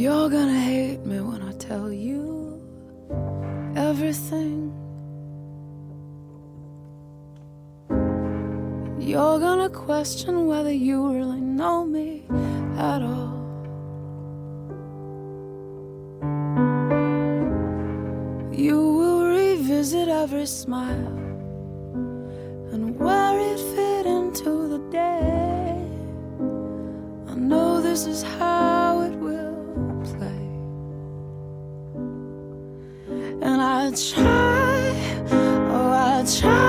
You're gonna hate me when I tell you everything. You're gonna question whether you really know me at all. You will revisit every smile and where it fit into the day. I know this is how. try, oh, I try.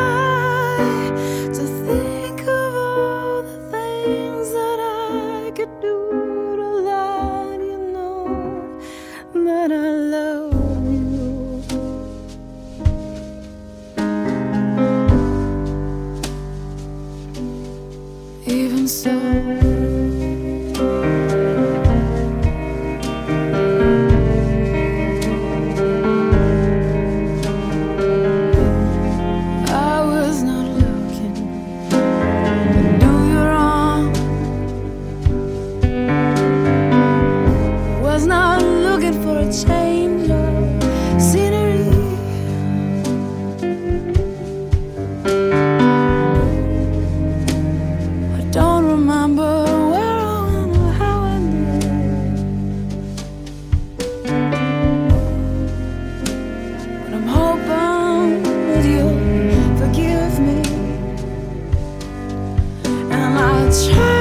长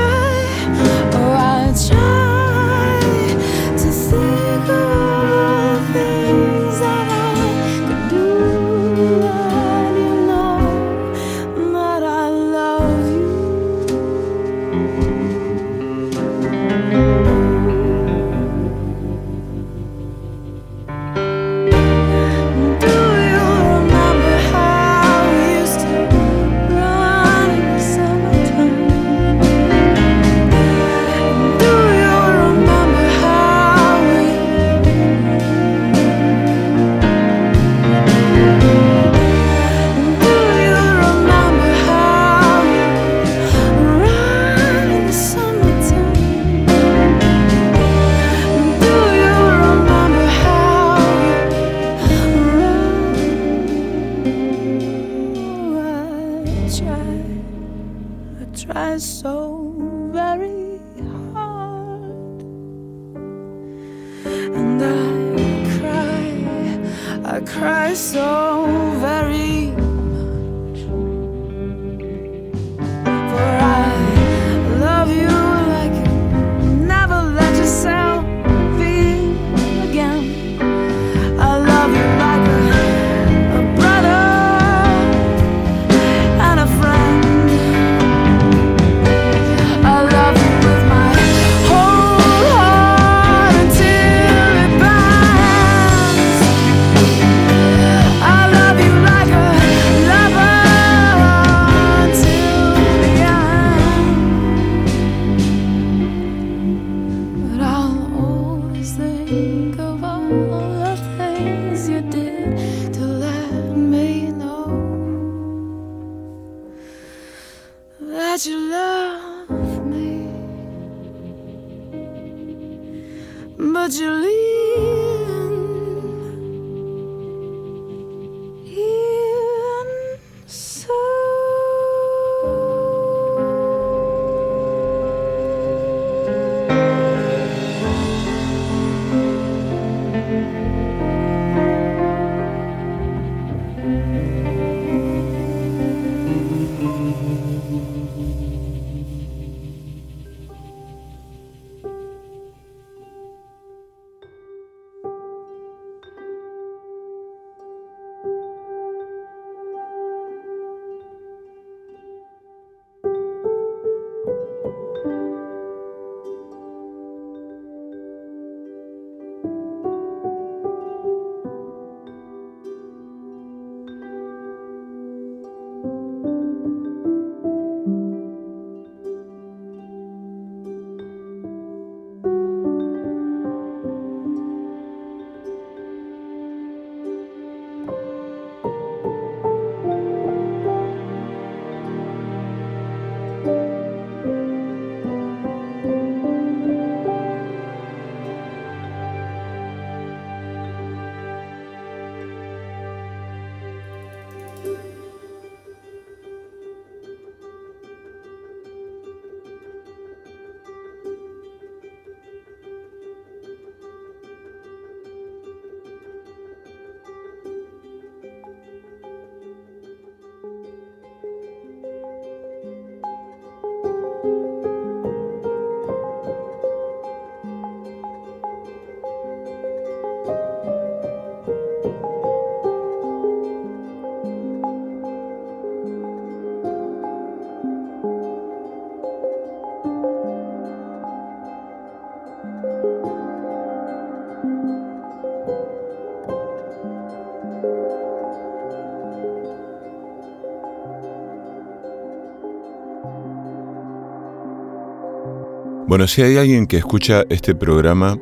Bueno, si hay alguien que escucha este programa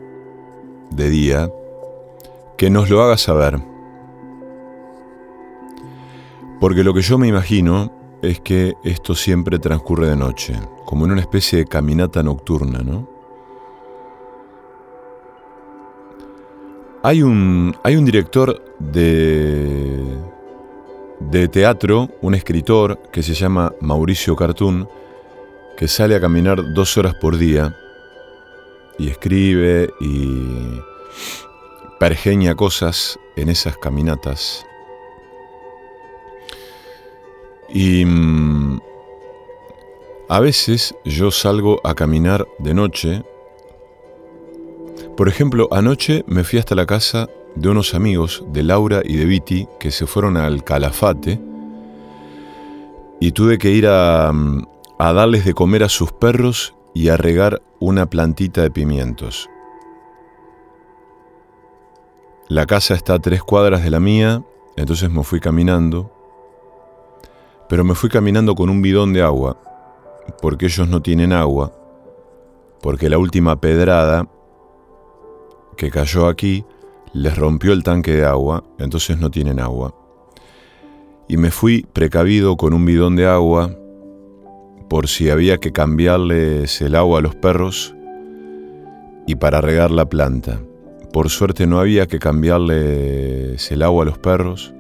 de día, que nos lo haga saber. Porque lo que yo me imagino es que esto siempre transcurre de noche, como en una especie de caminata nocturna, ¿no? Hay un, hay un director de, de teatro, un escritor que se llama Mauricio Cartún, que sale a caminar dos horas por día y escribe y pergeña cosas en esas caminatas. Y mm, a veces yo salgo a caminar de noche. Por ejemplo, anoche me fui hasta la casa de unos amigos de Laura y de Viti que se fueron al Calafate y tuve que ir a, mm, a darles de comer a sus perros y a regar una plantita de pimientos. La casa está a tres cuadras de la mía, entonces me fui caminando, pero me fui caminando con un bidón de agua, porque ellos no tienen agua, porque la última pedrada que cayó aquí les rompió el tanque de agua, entonces no tienen agua. Y me fui precavido con un bidón de agua por si había que cambiarles el agua a los perros y para regar la planta. Por suerte no había que cambiarles el agua a los perros.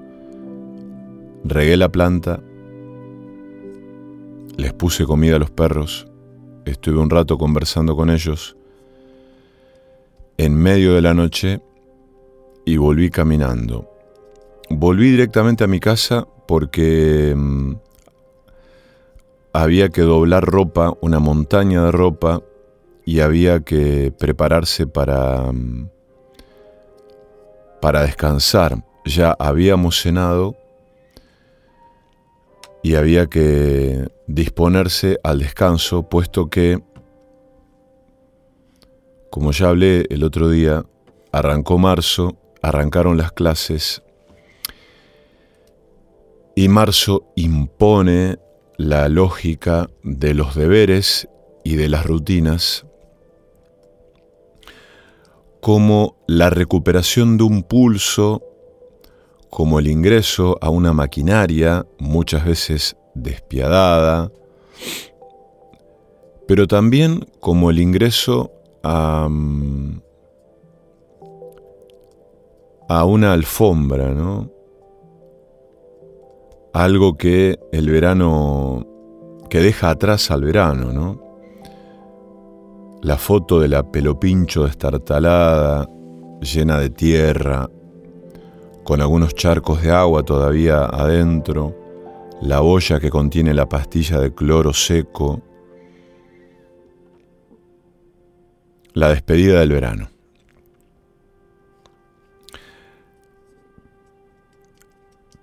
Regué la planta, les puse comida a los perros, estuve un rato conversando con ellos en medio de la noche y volví caminando. Volví directamente a mi casa porque mm, había que doblar ropa, una montaña de ropa, y había que prepararse para, mm, para descansar. Ya habíamos cenado y había que disponerse al descanso, puesto que, como ya hablé el otro día, arrancó marzo, arrancaron las clases y marzo impone la lógica de los deberes y de las rutinas como la recuperación de un pulso, como el ingreso a una maquinaria muchas veces despiadada, pero también como el ingreso a, a una alfombra, ¿no? Algo que el verano, que deja atrás al verano, ¿no? La foto de la pelopincho destartalada, llena de tierra, con algunos charcos de agua todavía adentro, la olla que contiene la pastilla de cloro seco, la despedida del verano.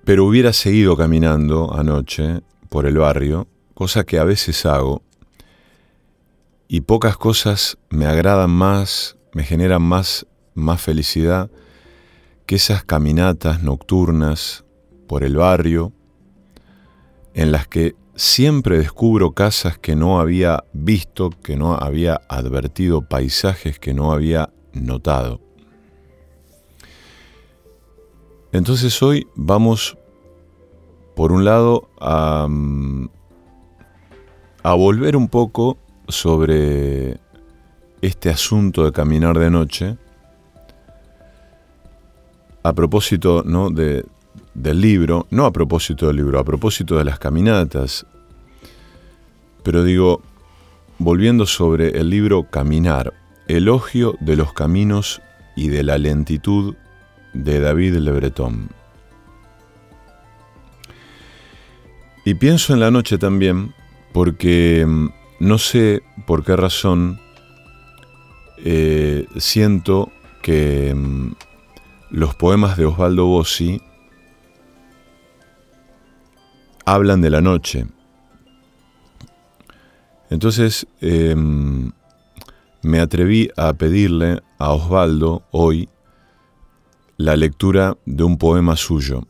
Pero hubiera seguido caminando anoche por el barrio, cosa que a veces hago, y pocas cosas me agradan más, me generan más, más felicidad que esas caminatas nocturnas por el barrio, en las que siempre descubro casas que no había visto, que no había advertido, paisajes que no había notado. Entonces hoy vamos, por un lado, a, volver un poco sobre este asunto de caminar de noche, a propósito ¿no? de, del libro, no a propósito del libro, a propósito de las caminatas, pero digo, volviendo sobre el libro Caminar, elogio de los caminos y de la lentitud de David Le Breton. Y pienso en la noche también, porque mm, no sé por qué razón eh, siento que mm, los poemas de Osvaldo Bossi hablan de la noche. Entonces, em, me atreví a pedirle a Osvaldo hoy la lectura de un poema suyo.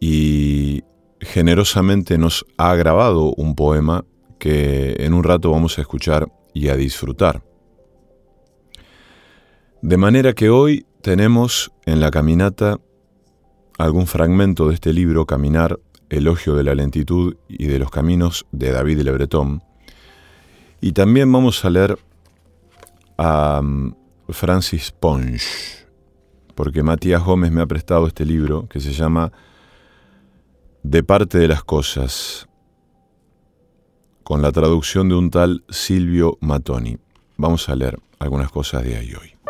Y generosamente nos ha grabado un poema que en un rato vamos a escuchar y a disfrutar. De manera que hoy tenemos en la caminata algún fragmento de este libro, Caminar, Elogio de la Lentitud y de los Caminos de David Le Breton. Y también vamos a leer a Francis Ponge, porque Matías Gómez me ha prestado este libro que se llama De parte de las cosas, con la traducción de un tal Silvio Matoni. Vamos a leer algunas cosas de ahí hoy.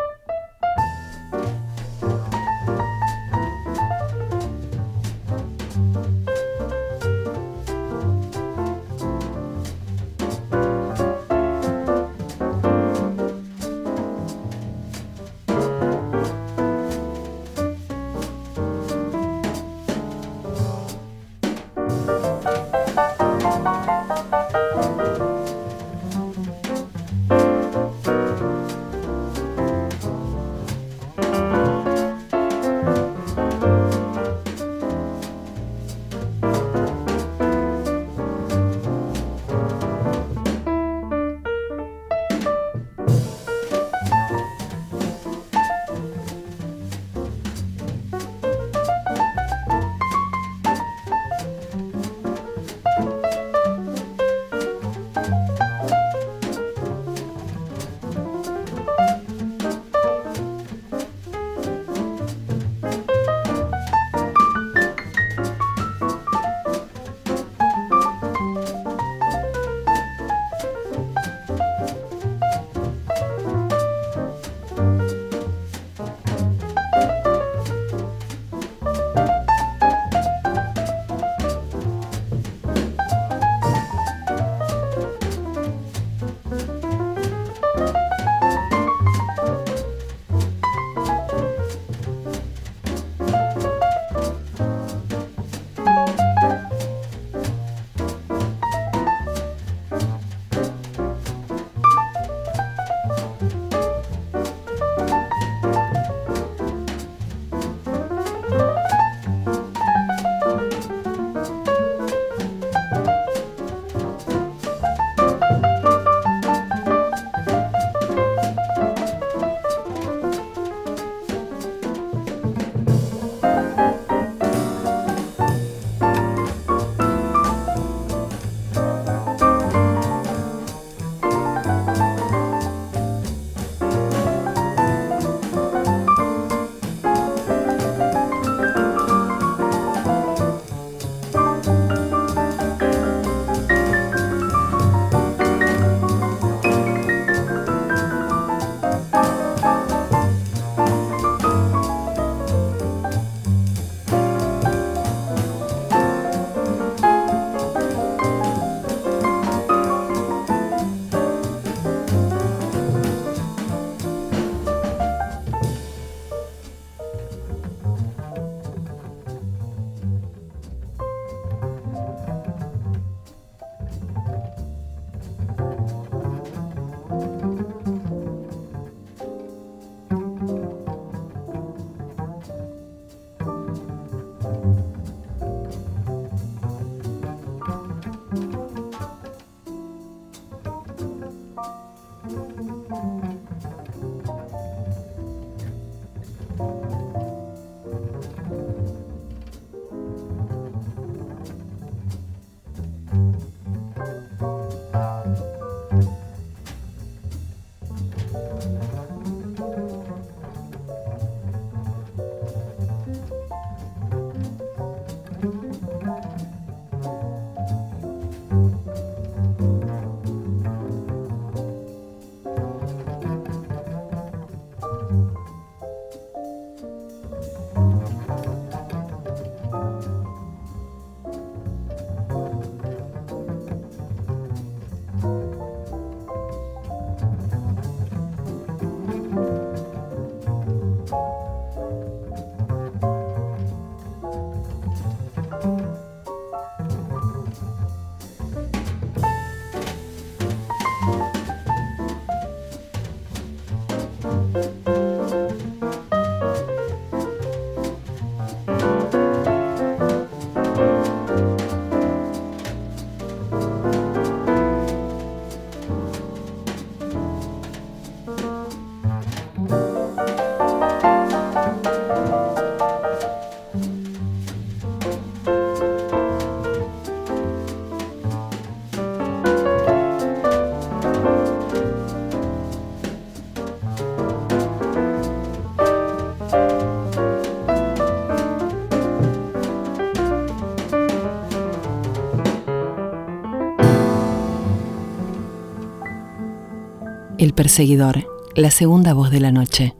Perseguidor, la segunda voz de la noche.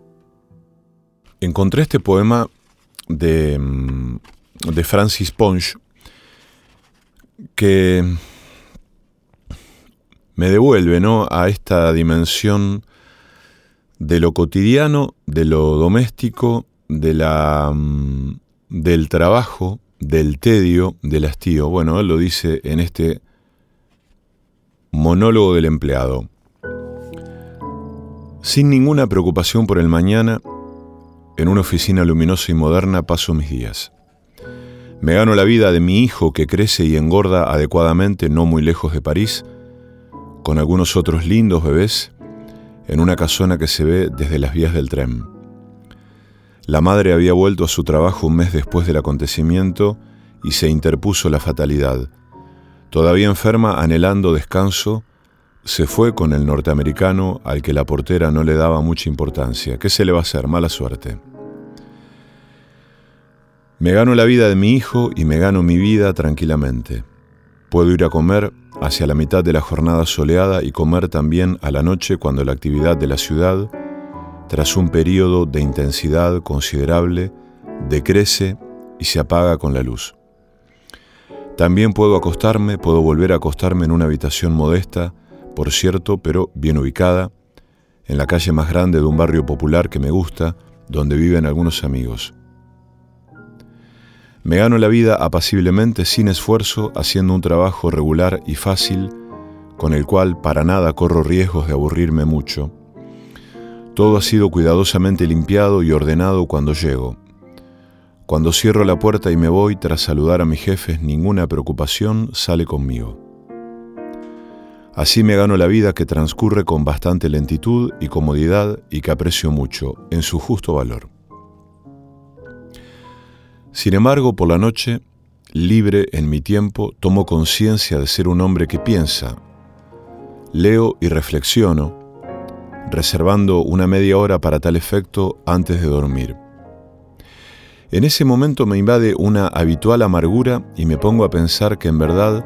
Encontré este poema de, mm, de Francis Ponge que me devuelve ¿no? a esta dimensión de lo cotidiano, de lo doméstico, de la, mm, del trabajo, del tedio, del hastío. Bueno, él lo dice en este monólogo del empleado. Sin ninguna preocupación por el mañana, en una oficina luminosa y moderna paso mis días. Me gano la vida de mi hijo que crece y engorda adecuadamente no muy lejos de París, con algunos otros lindos bebés, en una casona que se ve desde las vías del tren. La madre había vuelto a su trabajo un mes después del acontecimiento y se interpuso la fatalidad. Todavía enferma, anhelando descanso, se fue con el norteamericano al que la portera no le daba mucha importancia. ¿Qué se le va a hacer? Mala suerte. Me gano la vida de mi hijo y me gano mi vida tranquilamente. Puedo ir a comer hacia la mitad de la jornada soleada y comer también a la noche cuando la actividad de la ciudad, tras un periodo de intensidad considerable, decrece y se apaga con la luz. También puedo acostarme, puedo volver a acostarme en una habitación modesta, por cierto, pero bien ubicada, en la calle más grande de un barrio popular que me gusta, donde viven algunos amigos. Me gano la vida apaciblemente, sin esfuerzo, haciendo un trabajo regular y fácil, con el cual para nada corro riesgos de aburrirme mucho. Todo ha sido cuidadosamente limpiado y ordenado cuando llego. Cuando cierro la puerta y me voy tras saludar a mis jefes, ninguna preocupación sale conmigo. Así me gano la vida que transcurre con bastante lentitud y comodidad y que aprecio mucho, en su justo valor. Sin embargo, por la noche, libre en mi tiempo, tomo conciencia de ser un hombre que piensa, leo y reflexiono, reservando una media hora para tal efecto antes de dormir. En ese momento me invade una habitual amargura y me pongo a pensar que en verdad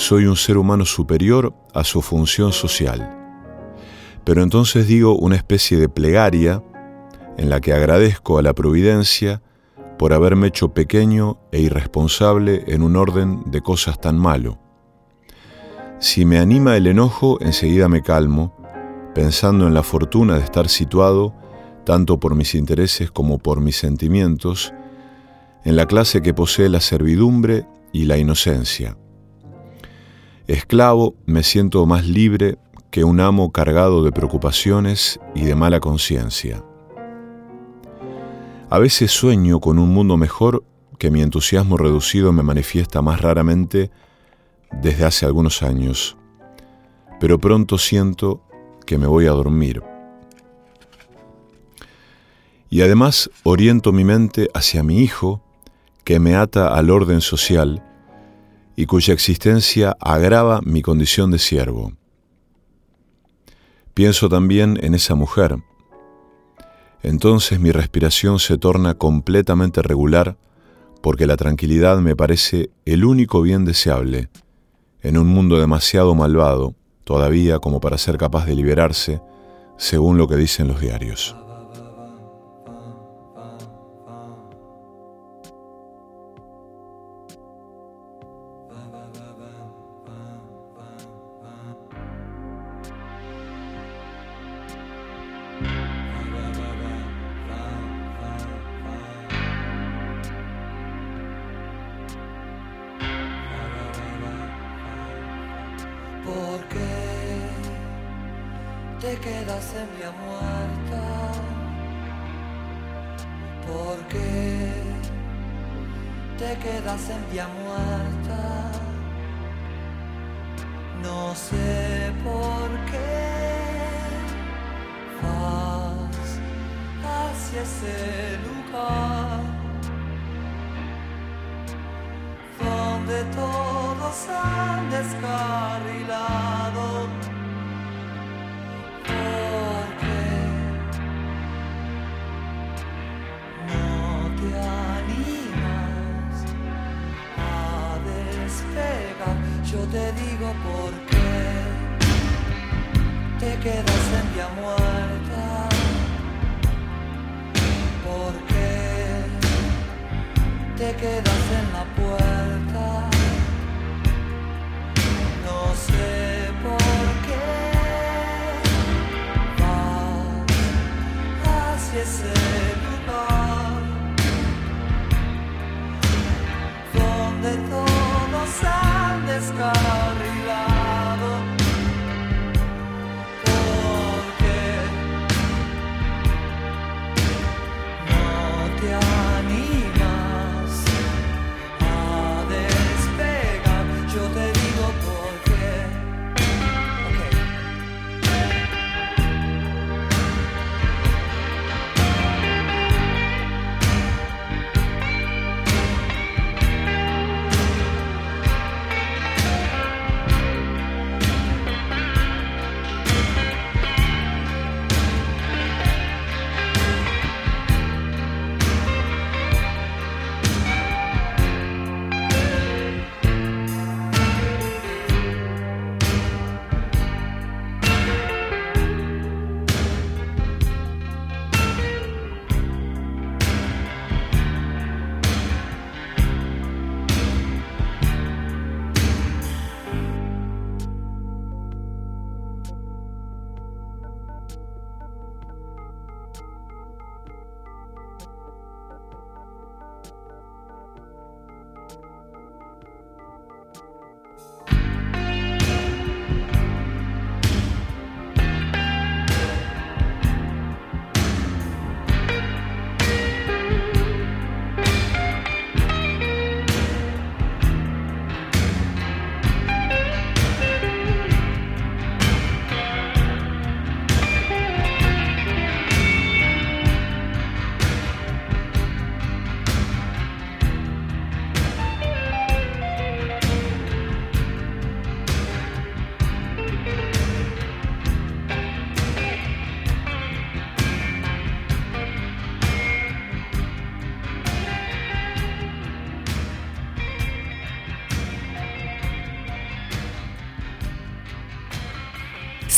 soy un ser humano superior a su función social. Pero entonces digo una especie de plegaria en la que agradezco a la providencia por haberme hecho pequeño e irresponsable en un orden de cosas tan malo. Si me anima el enojo, enseguida me calmo, pensando en la fortuna de estar situado, tanto por mis intereses como por mis sentimientos, en la clase que posee la servidumbre y la inocencia. Esclavo, me siento más libre que un amo cargado de preocupaciones y de mala conciencia. A veces sueño con un mundo mejor que mi entusiasmo reducido me manifiesta más raramente desde hace algunos años, pero pronto siento que me voy a dormir. Y además oriento mi mente hacia mi hijo, que me ata al orden social, y cuya existencia agrava mi condición de siervo. Pienso también en esa mujer. Entonces mi respiración se torna completamente regular porque la tranquilidad me parece el único bien deseable en un mundo demasiado malvado todavía como para ser capaz de liberarse según lo que dicen los diarios. queda semilla muerta. ¿Por qué te quedas en vía muerta?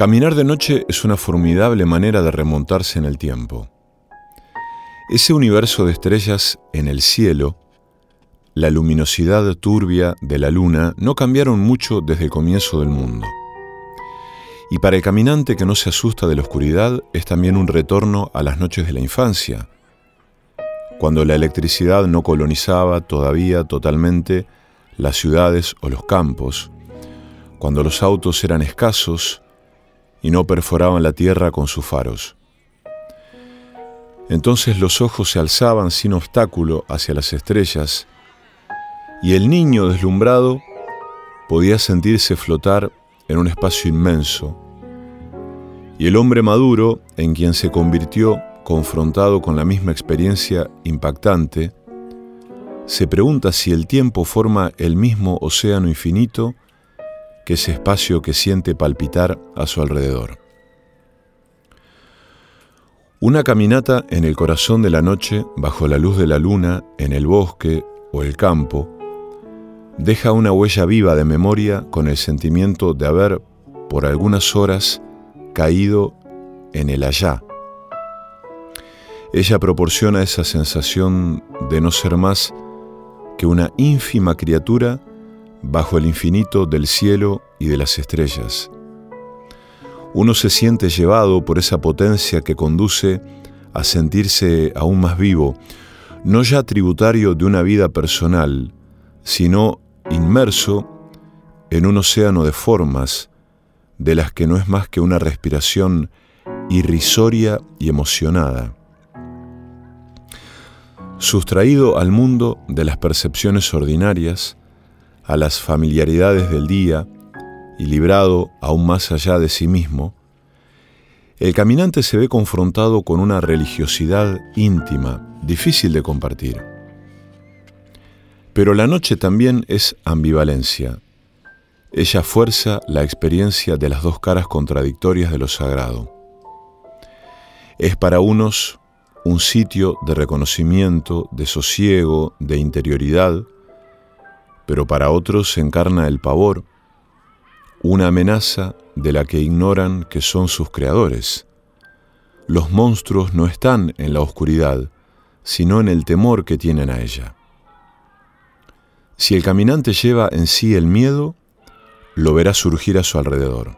Caminar de noche es una formidable manera de remontarse en el tiempo. Ese universo de estrellas en el cielo, la luminosidad turbia de la luna no cambiaron mucho desde el comienzo del mundo. Y para el caminante que no se asusta de la oscuridad es también un retorno a las noches de la infancia, cuando la electricidad no colonizaba todavía totalmente las ciudades o los campos, cuando los autos eran escasos y no perforaban la tierra con sus faros. Entonces los ojos se alzaban sin obstáculo hacia las estrellas y el niño deslumbrado podía sentirse flotar en un espacio inmenso, y el hombre maduro, en quien se convirtió confrontado con la misma experiencia impactante, se pregunta si el tiempo forma el mismo océano infinito que ese espacio que siente palpitar a su alrededor. Una caminata en el corazón de la noche, bajo la luz de la luna, en el bosque o el campo, deja una huella viva de memoria con el sentimiento de haber, por algunas horas, caído en el allá. Ella proporciona esa sensación de no ser más que una ínfima criatura bajo el infinito del cielo y de las estrellas. Uno se siente llevado por esa potencia que conduce a sentirse aún más vivo, no ya tributario de una vida personal, sino inmerso en un océano de formas, de las que no es más que una respiración irrisoria y emocionada. Sustraído al mundo de las percepciones ordinarias, a las familiaridades del día y librado aún más allá de sí mismo, el caminante se ve confrontado con una religiosidad íntima, difícil de compartir. Pero la noche también es ambivalencia. Ella fuerza la experiencia de las dos caras contradictorias de lo sagrado. Es para unos un sitio de reconocimiento, de sosiego, de interioridad, pero para otros se encarna el pavor, una amenaza de la que ignoran que son sus creadores. Los monstruos no están en la oscuridad, sino en el temor que tienen a ella. Si el caminante lleva en sí el miedo, lo verá surgir a su alrededor.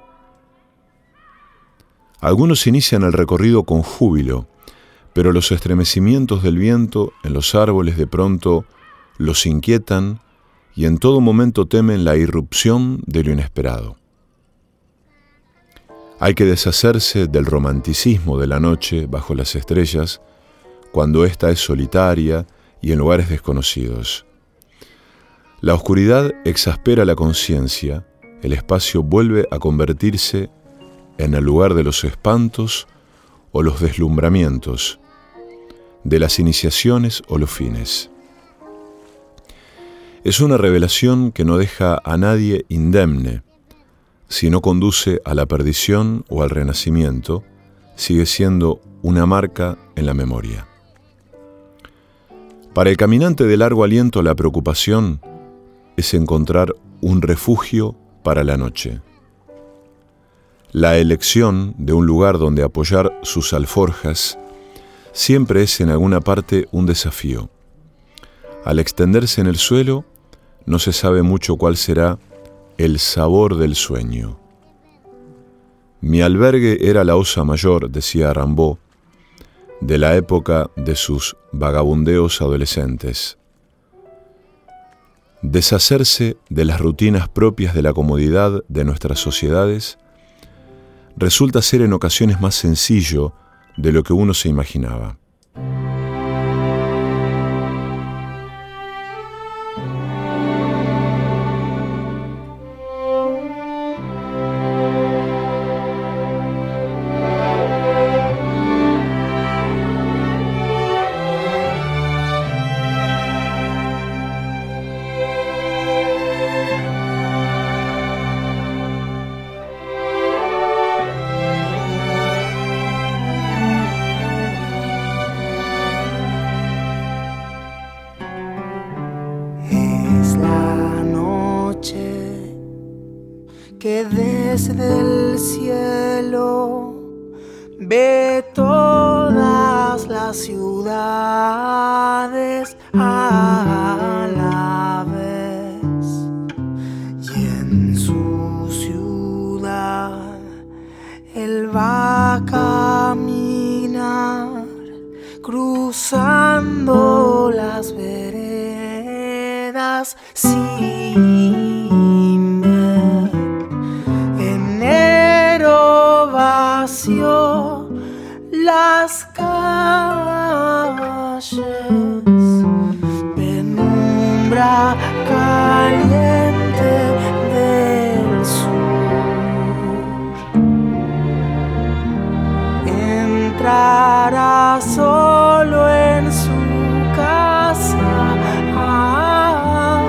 Algunos inician el recorrido con júbilo, pero los estremecimientos del viento en los árboles de pronto los inquietan y en todo momento temen la irrupción de lo inesperado. Hay que deshacerse del romanticismo de la noche bajo las estrellas cuando ésta es solitaria y en lugares desconocidos. La oscuridad exaspera la conciencia, el espacio vuelve a convertirse en el lugar de los espantos o los deslumbramientos, de las iniciaciones o los fines. Es una revelación que no deja a nadie indemne. Si no conduce a la perdición o al renacimiento, sigue siendo una marca en la memoria. Para el caminante de largo aliento la preocupación es encontrar un refugio para la noche. La elección de un lugar donde apoyar sus alforjas siempre es en alguna parte un desafío. Al extenderse en el suelo, no se sabe mucho cuál será el sabor del sueño. Mi albergue era la osa mayor, decía Rambó, de la época de sus vagabundeos adolescentes. Deshacerse de las rutinas propias de la comodidad de nuestras sociedades resulta ser en ocasiones más sencillo de lo que uno se imaginaba. solo en su casa. Ah,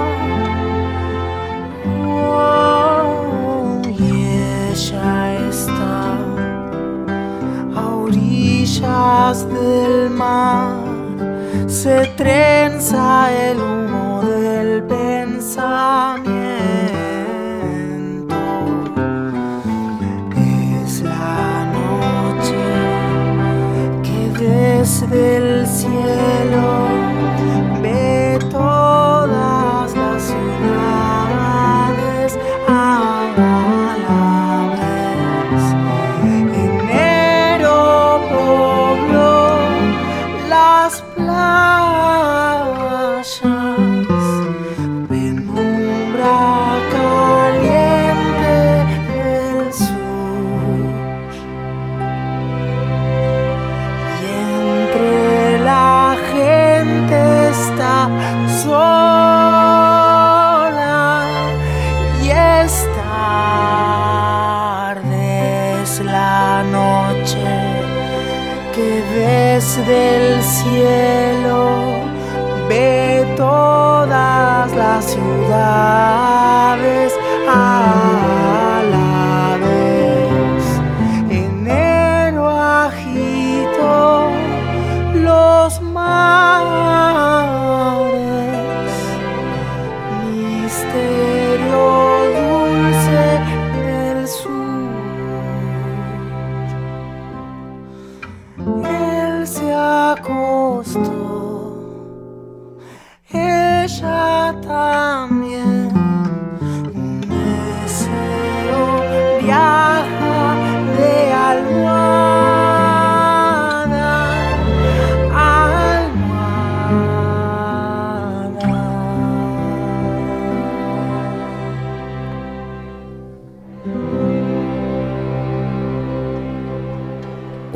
oh, ella está a orillas del mar, se trenza el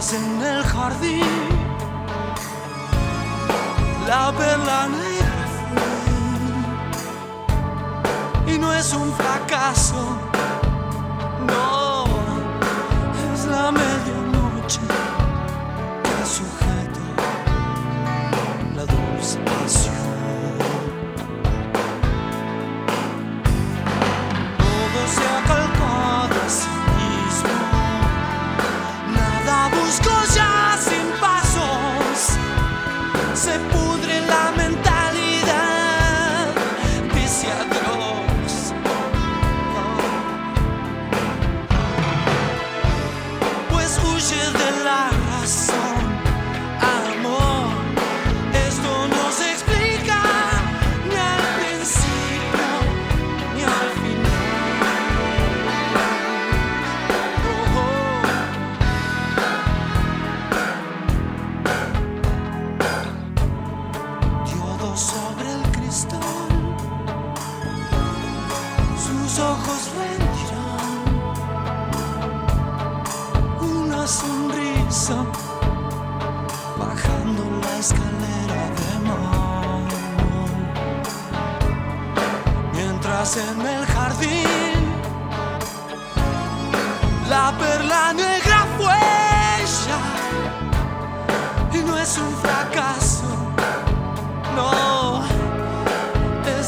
en el jardín, la perla negra y no es un fracaso.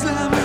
Es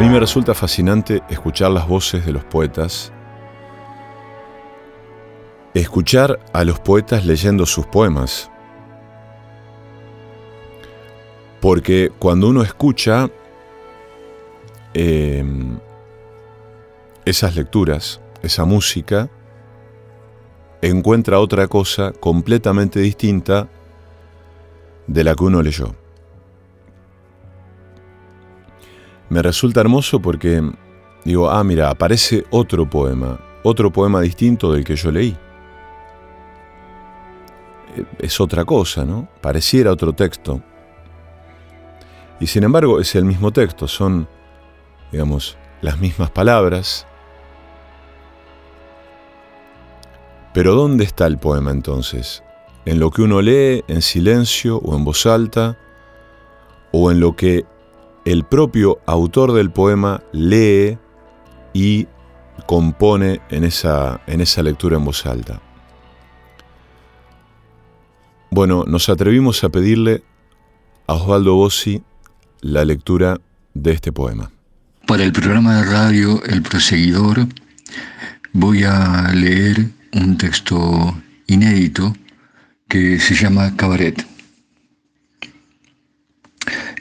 mí me resulta fascinante escuchar las voces de los poetas, escuchar a los poetas leyendo sus poemas. Porque cuando uno escucha eh, esas lecturas, esa música, encuentra otra cosa completamente distinta de la que uno leyó. Me resulta hermoso porque digo, ah, mira, aparece otro poema, otro poema distinto del que yo leí. Eh, Es otra cosa, ¿no? Pareciera otro texto. Y sin embargo es el mismo texto, son, digamos, las mismas palabras. Pero ¿dónde está el poema entonces? ¿En lo que uno lee en silencio o en voz alta? ¿O en lo que el propio autor del poema lee y compone en esa, en esa lectura en voz alta? Bueno, nos atrevimos a pedirle a Osvaldo Bossi la lectura de este poema. Para el programa de radio El Proseguidor voy a leer un texto inédito que se llama Cabaret.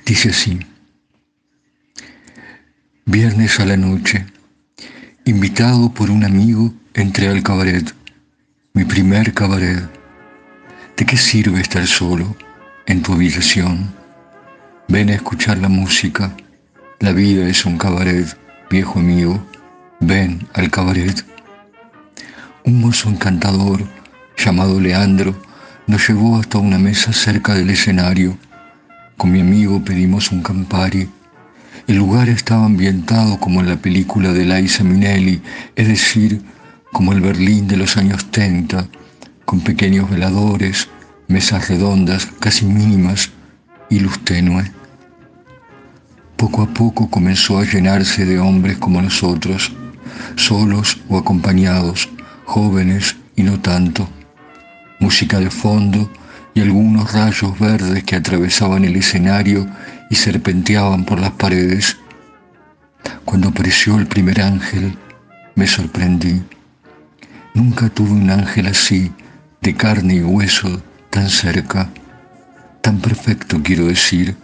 Dice así, Viernes a la noche, invitado por un amigo, entré al cabaret, mi primer cabaret. ¿De qué sirve estar solo en tu habitación? Ven a escuchar la música. La vida es un cabaret, viejo amigo. Ven al cabaret. Un mozo encantador llamado Leandro nos llevó hasta una mesa cerca del escenario. Con mi amigo pedimos un Campari. El lugar estaba ambientado como en la película de Liza Minnelli, es decir, como el Berlín de los años 30, con pequeños veladores, mesas redondas, casi mínimas y luz tenue. Poco a poco comenzó a llenarse de hombres como nosotros, solos o acompañados, jóvenes y no tanto. Música de fondo y algunos rayos verdes que atravesaban el escenario y serpenteaban por las paredes. Cuando apareció el primer ángel, me sorprendí. Nunca tuve un ángel así, de carne y hueso, tan cerca, tan perfecto quiero decir,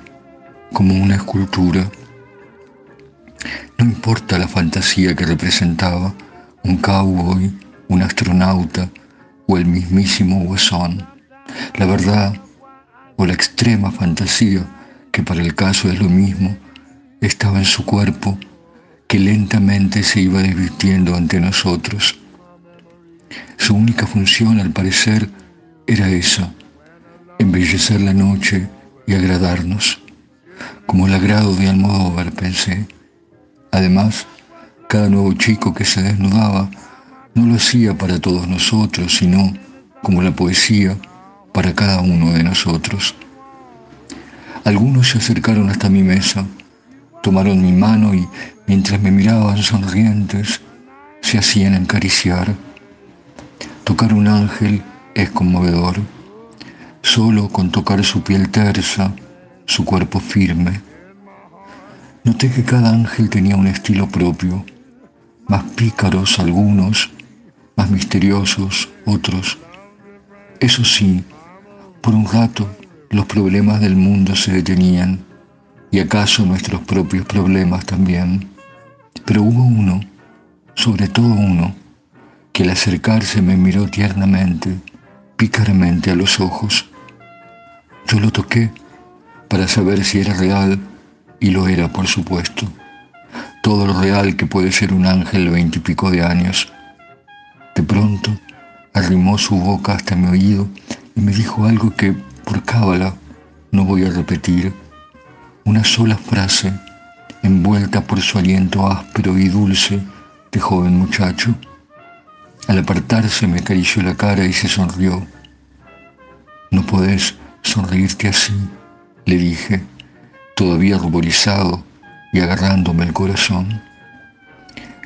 como una escultura. No importa la fantasía que representaba, un cowboy, un astronauta o el mismísimo Guasón. La verdad, o la extrema fantasía, que para el caso es lo mismo, estaba en su cuerpo, que lentamente se iba desvistiendo ante nosotros. Su única función, al parecer, era esa, embellecer la noche y agradarnos, como el agrado de Almodóvar, pensé. Además, cada nuevo chico que se desnudaba no lo hacía para todos nosotros, sino, como la poesía, para cada uno de nosotros. Algunos se acercaron hasta mi mesa, tomaron mi mano y, mientras me miraban sonrientes, se hacían acariciar. Tocar un ángel es conmovedor, solo con tocar su piel tersa, su cuerpo firme. Noté que cada ángel tenía un estilo propio, más pícaros algunos, más misteriosos otros. Eso sí, por un rato los problemas del mundo se detenían y acaso nuestros propios problemas también. Pero hubo uno, sobre todo uno, que al acercarse me miró tiernamente, pícaramente a los ojos. Yo lo toqué para saber si era real y lo era, por supuesto. Todo lo real que puede ser un ángel veintipico de años. De pronto arrimó su boca hasta mi oído y me dijo algo que, por cábala, no voy a repetir. Una sola frase, envuelta por su aliento áspero y dulce de joven muchacho. Al apartarse me acarició la cara y se sonrió. No podés sonreírte así, le dije, todavía ruborizado y agarrándome el corazón.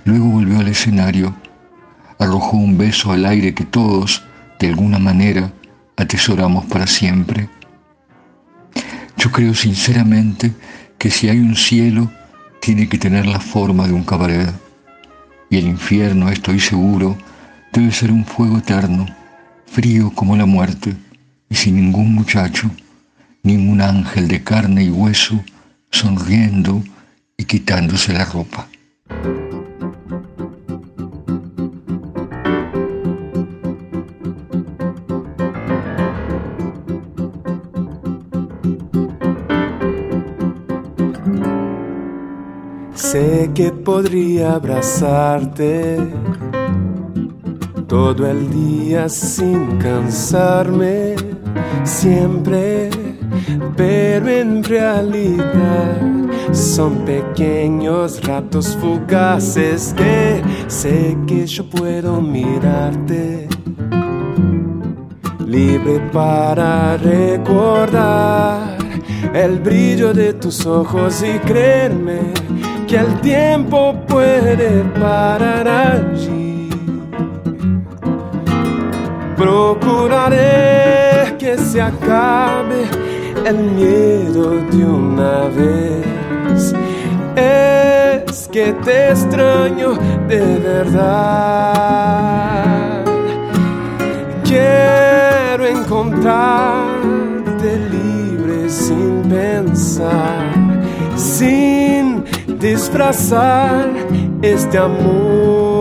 Luego volvió al escenario, arrojó un beso al aire que todos, de alguna manera, atesoramos para siempre. Yo creo sinceramente que si hay un cielo, tiene que tener la forma de un cabaret. Y el infierno, estoy seguro, debe ser un fuego eterno, frío como la muerte, y sin ningún muchacho, ningún ángel de carne y hueso, sonriendo y quitándose la ropa. Sé que podría abrazarte todo el día sin cansarme, siempre, pero en realidad son pequeños ratos fugaces que sé que yo puedo mirarte. Libre para recordar el brillo de tus ojos y creerme que el tiempo puede parar allí. Procuraré que se acabe el miedo de una vez. Es que te extraño de verdad. Quiero encontrarte libre sin pensar, sin disfrazar este amor.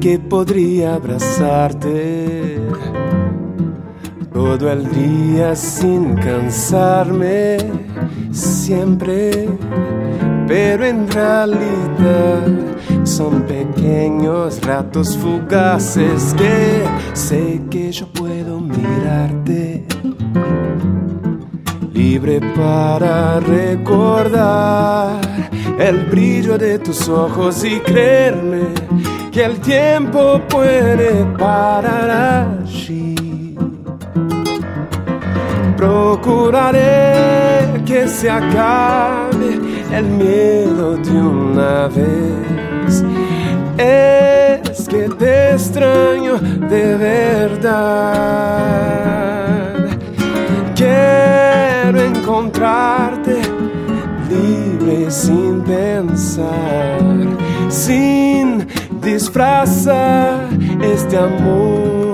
Que podría abrazarte. Todo el día sin cansarme, siempre, pero en realidad son pequeños ratos fugaces que sé que yo puedo mirarte. Libre para recordar el brillo de tus ojos y creerme que el tiempo puede parar allí. Procuraré que se acabe el miedo de una vez. Es que te extraño de verdad. Quiero encontrarte libre sin pensar, sin disfrazar este amor.